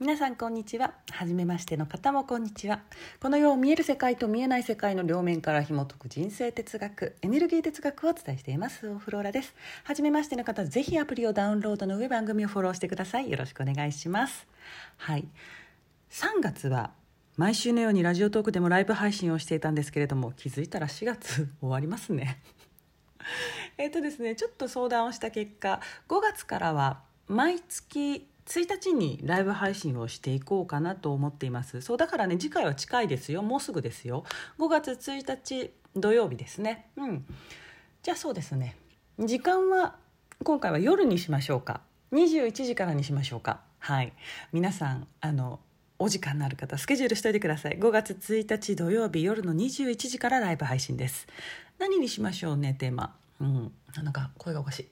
皆さんこんにちは。初めましての方もこんにちは。この世を見える世界と見えない世界の両面から紐解く人生哲学エネルギー哲学をお伝えしています。オフローラです。初めましての方ぜひアプリをダウンロードの上番組をフォローしてください。よろしくお願いします。はい。3月は毎週のようにラジオトークでもライブ配信をしていたんですけれども気づいたら4月終わりますね。えっとですねちょっと相談をした結果5月からは毎月1日にライブ配信をしていこうかなと思っています。そうだからね次回は近いですよ。もうすぐですよ。5月1日土曜日ですね。うん。じゃあそうですね。時間は今回は夜にしましょうか。21時からにしましょうか。はい。皆さんあのお時間のある方スケジュールしといてください。5月1日土曜日夜の21時からライブ配信です。何にしましょうねテーマ。うん。なんか声がおかしい。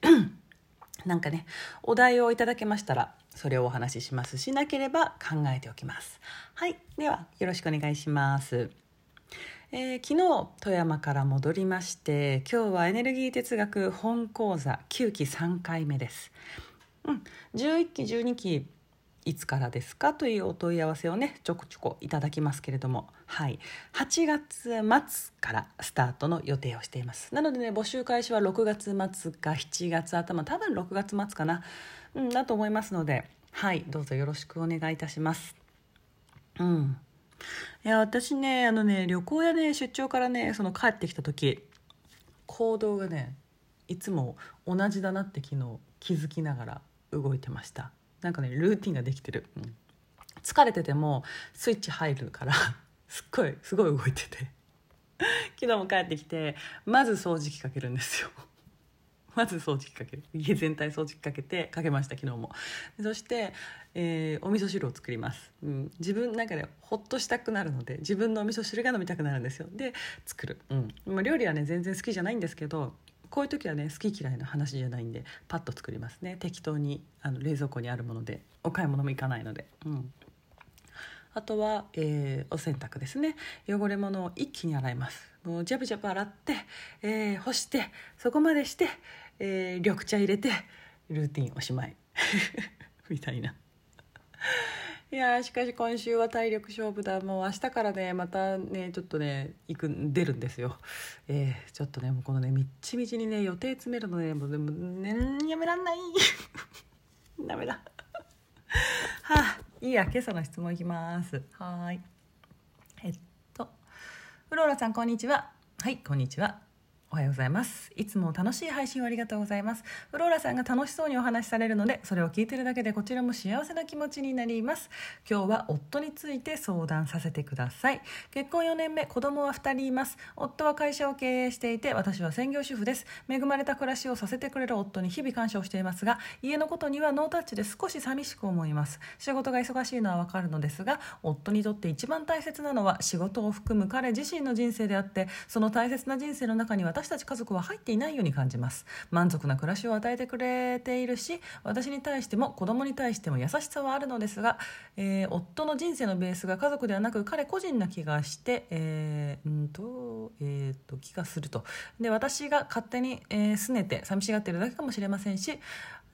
なんかねお題をいただけましたらそれをお話ししますしなければ考えておきます。はいではよろしくお願いします。えー、昨日富山から戻りまして今日はエネルギー哲学本講座9期3回目です。うん11期12期いつからですかというお問い合わせをねちょこちょこいただきますけれども。はい。8月末からスタートの予定をしています。なのでね募集開始は6月末か7月頭多分6月末かな、うん、だと思いますので。はい。どうぞよろしくお願いいたします。うん。いや私ねあのね旅行やね出張からねその帰ってきた時行動がねいつも同じだなって昨日気づきながら動いてました。なんかねルーティンができてる、うん、疲れててもスイッチ入るから すっごいすごい動いてて。昨日も帰ってきてまず掃除機かけるんですよ。まず掃除機かける。家全体掃除機かけてかけました昨日も。そして、えー、お味噌汁を作ります、うん、自分なんかねほっとしたくなるので自分のお味噌汁が飲みたくなるんですよ。で作る、うん。まあ、料理はね全然好きじゃないんですけどこういう時はね好き嫌いの話じゃないんでパッと作りますね。適当にあの冷蔵庫にあるものでお買い物も行かないので、うん、あとは、えー、お洗濯ですね。汚れ物を一気に洗います。もうジャブジャブ洗って、えー、干してそこまでして、えー、緑茶入れてルーティンおしまい。みたいな。いやしかし今週は体力勝負だ。もう明日からねまたねちょっとね行く出るんですよ。えー、ちょっとねもうこのねみっちみちにね予定詰めるのねもうでもねやめらんない。ダメだ。はあいいや今朝の質問いきます。はい。えっとフローラさんこんにちは。はいこんにちは。おはようございます。いつも楽しい配信をありがとうございます。フローラさんが楽しそうにお話しされるのでそれを聞いてるだけでこちらも幸せな気持ちになります。今日は夫について相談させてください。結婚4年目子供は2人います。夫は会社を経営していて私は専業主婦です。恵まれた暮らしをさせてくれる夫に日々感謝をしていますが家のことにはノータッチで少し寂しく思います。仕事が忙しいのはわかるのですが夫にとって一番大切なのは仕事を含む彼自身の人生であってその大切な人生の中に私たち家族は入っていないように感じます。満足な暮らしを与えてくれているし私に対しても子供に対しても優しさはあるのですが、えー、夫の人生のベースが家族ではなく彼個人な気がして、えー、んと,、えーと、気がすると。で私が勝手に、えー、拗ねて寂しがっているだけかもしれませんし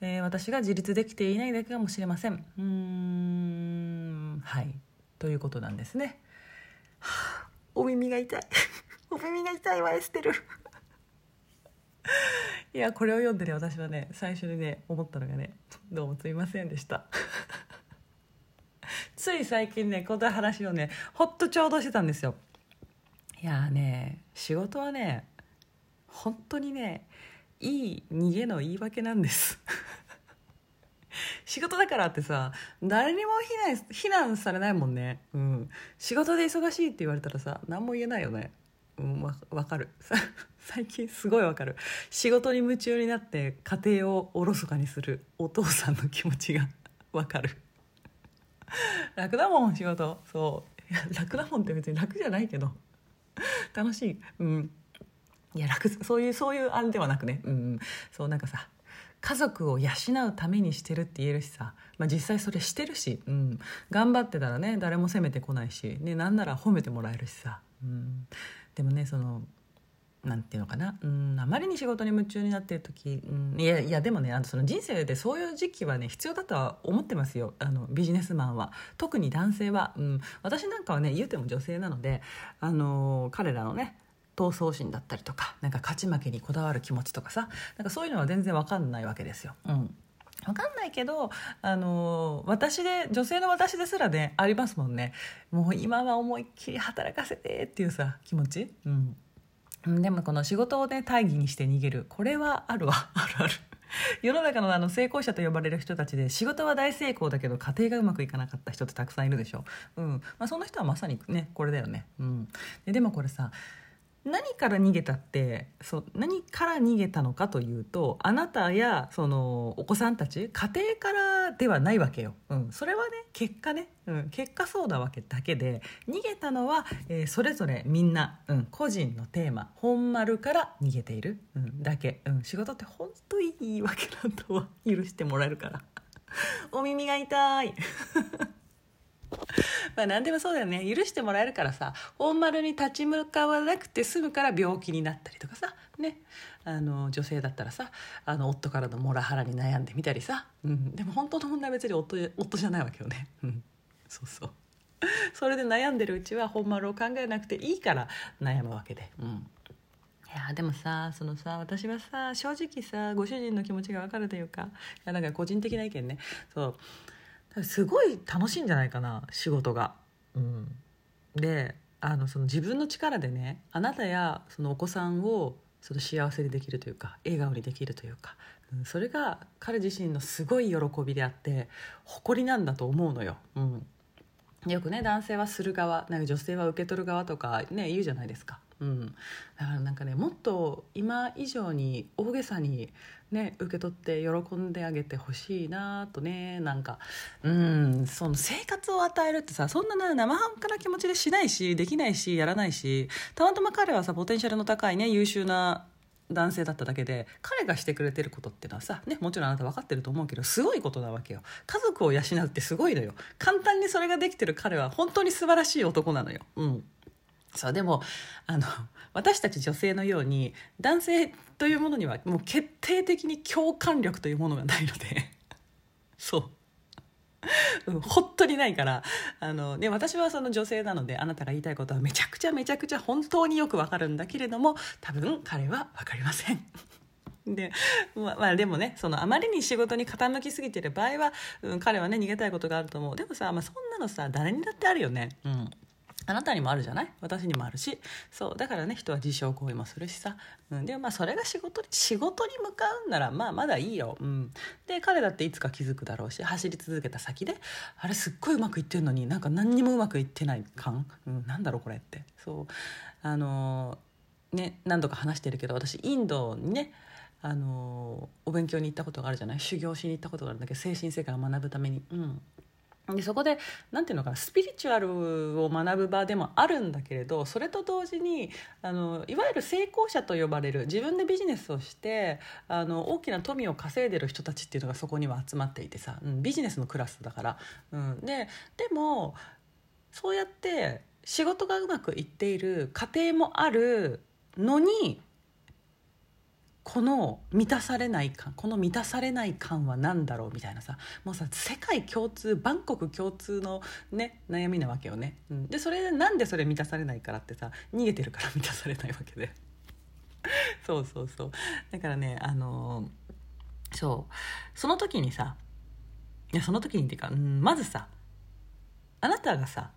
えー、私が自立できていないだけかもしれません。うーんはい。ということなんですね、はあ、お耳が痛い。お耳が痛いわエステル。いやこれを読んでね私はね最初にね思ったのがねどうもすいませんでした。つい最近ねこの話をねほっとちょうどしてたんですよ。いやね仕事はね本当にねいい逃げの言い訳なんです。仕事だからってさ誰にも非難非難されないもんね。うん。仕事で忙しいって言われたらさ何も言えないよね。うんわ分かる。最近すごいわかる。仕事に夢中になって家庭をおろそかにするお父さんの気持ちが わかる。楽だもん仕事。そう。楽だもんって別に楽じゃないけど。楽しい。うん。いや楽そういうそういう案ではなくね。うん。そうなんかさ家族を養うためにしてるって言えるしさ、まあ、実際それしてるし、うん、頑張ってたらね誰も責めてこないし、ね、なんなら褒めてもらえるしさ、うん、でもねそのなんていうのかな。うんあまりに仕事に夢中になってる時、うん、いやいやでもねあのその人生でそういう時期はね必要だとは思ってますよ。あのビジネスマンは。特に男性は、うん、私なんかはね言うても女性なのであの彼らのね闘争心だったりとかなんか勝ち負けにこだわる気持ちとかさなんかそういうのは全然わかんないわけですよ。うん。分かんないけど、あの私で女性の私ですらねありますもんね。もう今は思いっきり働かせてっていうさ気持ち、うん、でもこの仕事をね大義にして逃げる。これはあるわ。あるある。世の中のあの成功者と呼ばれる人たちで仕事は大成功だけど家庭がうまくいかなかった人ってたくさんいるでしょ、うん。まあ、その人はまさにねこれだよね、うん、ででもこれさ何から逃げたってそ何から逃げたのかというとあなたやそのお子さんたち家庭からではないわけよ、うん、それはね結果ね、うん、結果そうなわけだけで逃げたのは、えー、それぞれみんな、うん、個人のテーマ。本丸から逃げている、うん、だけ、うん、仕事って本当いいわけだとは許してもらえるから。お耳が痛い。まあ何でもそうだよね。許してもらえるからさ。本丸に立ち向かわなくて済むから病気になったりとかさ。ね。あの女性だったらさ。あの夫からのモラハラに悩んでみたりさ、うん、でも本当の問題は別に夫夫じゃないわけよね、うん、そうそう。それで悩んでるうちは本丸を考えなくていいから悩むわけで。うん。いやでもさそのさ私はさ正直さご主人の気持ちが分かるというかいやなんか個人的な意見ね。そう。すごい楽しいんじゃないかな仕事が。うん、であのその自分の力でねあなたやそのお子さんをその幸せにできるというか笑顔にできるというか、うん、それが彼自身のすごい喜びであって誇りなんだと思うのよ。うんよくね男性はする側なんか女性は受け取る側とかね言うじゃないですか、うん、だからなんかねもっと今以上に大げさにね受け取って喜んであげてほしいなとねなんか。うん。その生活を与えるってさそんな生半可な気持ちでしないしできないしやらないしたまたま彼はさポテンシャルの高いね優秀な男性だっただけで彼がしてくれてることっていうのはさ、ね、もちろんあなた分かってると思うけどすごいことなわけよ。家族を養うってすごいのよ。簡単にそれができてる彼は本当に素晴らしい男なのよ。うん。そうでもあの 私たち女性のように男性というものにはもう決定的に共感力というものがないので そううん、本当にないからあの、ね、私はその女性なのであなたが言いたいことはめちゃくちゃめちゃくちゃ本当によくわかるんだけれども多分彼は分かりません。でまあ、でもねそのあまりに仕事に傾きすぎてる場合は、うん、彼はね逃げたいことがあると思うでもさ、まあ、そんなのさ誰にだってあるよね。うんあなたにもあるじゃない？私にもあるし。そうだからね人は自傷行為もするしさ、うん、でもまあそれが仕事に仕事に向かうんならまあまだいいよ、うん、で彼だっていつか気づくだろうし走り続けた先であれすっごいうまくいってんのになんか何にもうまくいってない感、うん、なんだろうこれって。そう。あのー、ね何度か話してるけど私インドにねあのー、お勉強に行ったことがあるじゃない？修行しに行ったことがあるんだけど精神世界を学ぶために。うん。でそこで何ていうのかなスピリチュアルを学ぶ場でもあるんだけれどそれと同時にあのいわゆる成功者と呼ばれる自分でビジネスをしてあの大きな富を稼いでる人たちっていうのがそこには集まっていてさ、うん、ビジネスのクラスだから。うん、ででもそうやって仕事がうまくいっている家庭もあるのにこの満たされない感この満たされない感は何だろうみたいなさもうさ世界共通バンコク共通のね悩みなわけよね、うん、でそれでなんでそれ満たされないからってさ逃げてるから満たされないわけで。そうそうそう。だからねあのー、そう。その時にさいやその時にっていうか、うん、まずさあなたがさ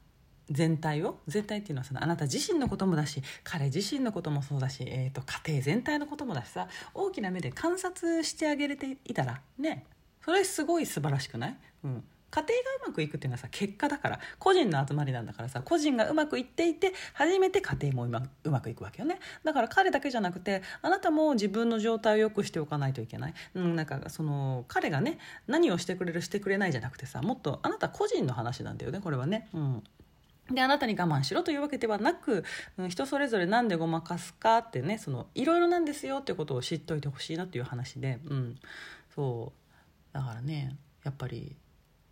全体を全体っていうのはそのあなた自身のこともだし彼自身のこともそうだし、えーと、家庭全体のこともだしさ大きな目で観察してあげれていたらねそれすごい素晴らしくない、うん、家庭がうまくいくっていうのはさ結果だから個人の集まりなんだからさ個人がうまくいっていて初めて家庭もうまうまくいくわけよね。だから彼だけじゃなくてあなたも自分の状態を良くしておかないといけない、うん、なんかその彼がね何をしてくれるしてくれないじゃなくてさもっとあなた個人の話なんだよねこれはね。うん。であなたに我慢しろというわけではなく、うん、人それぞれ何でごまかすかってねそのいろいろなんですよっていうことを知っておいてほしいなっていう話で、うん、そう。だからねやっぱり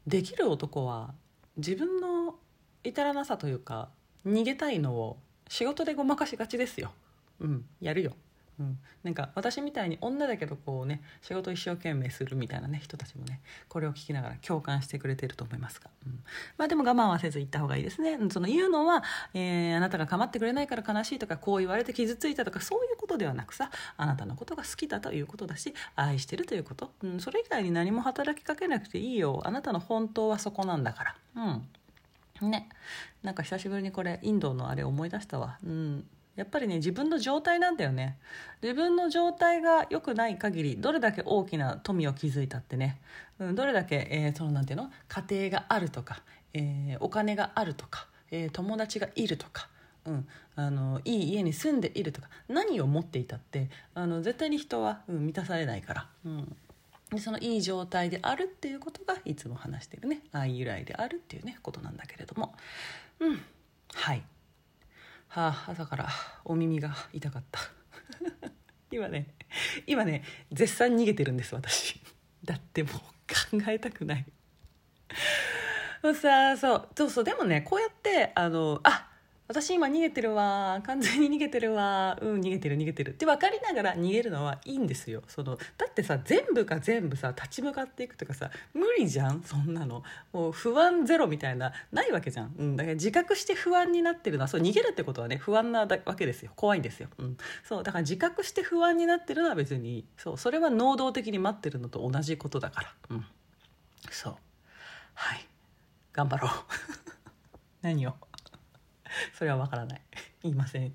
できる男は自分の至らなさというか逃げたいのを仕事でごまかしがちですよ。うん。やるよ。うん、なんか私みたいに女だけどこうね仕事一生懸命するみたいなね人たちもねこれを聞きながら共感してくれてると思いますが、うん、まあでも我慢はせず言った方がいいですね。その言うのは、えー、あなたが構ってくれないから悲しいとかこう言われて傷ついたとかそういうことではなくさあなたのことが好きだということだし愛してるということ、うん、それ以外に何も働きかけなくていいよ。あなたの本当はそこなんだから。うん。ね。なんか久しぶりにこれインドのあれ思い出したわ。うん。やっぱりね自分の状態なんだよね。自分の状態が良くない限りどれだけ大きな富を築いたってね、うん、どれだけ、えー、そのなんていうの？家庭があるとか、えー、お金があるとか、えー、友達がいるとか、うん、あのいい家に住んでいるとか何を持っていたってあの絶対に人は、うん、満たされないから。うん。でそのいい状態であるっていうことがいつも話してるね。愛由来であるっていうねことなんだけれども。うん。はい。はあ朝からお耳が痛かった。今ね今ね絶賛逃げてるんです私。だってもう考えたくない。さあそうそうそうでもねこうやってあのあ私今逃げてるわ完全に逃げてるわ。うん逃げてる逃げてる。って分かりながら逃げるのはいいんですよ。そのだってさ全部が全部さ立ち向かっていくとかさ無理じゃん？そんなの。もう不安ゼロみたいなないわけじゃん、うん、だから自覚して不安になってるのはそう逃げるってことはね不安なわけですよ。怖いんですよ、うん、そうだから自覚して不安になってるのは別にそうそれは能動的に待ってるのと同じことだから。うん。そう。はい。頑張ろう。何を？それはわからない。言いません。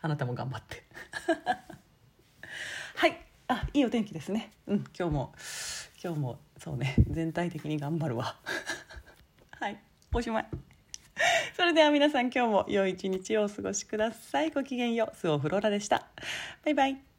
あなたも頑張って。はい。あいいお天気ですね。うん。今日も今日もそうね。全体的に頑張るわ。はい。おしまい。それでは皆さん今日も良い一日をお過ごしください。ごきげんよう。スオフローラでした。バイバイ。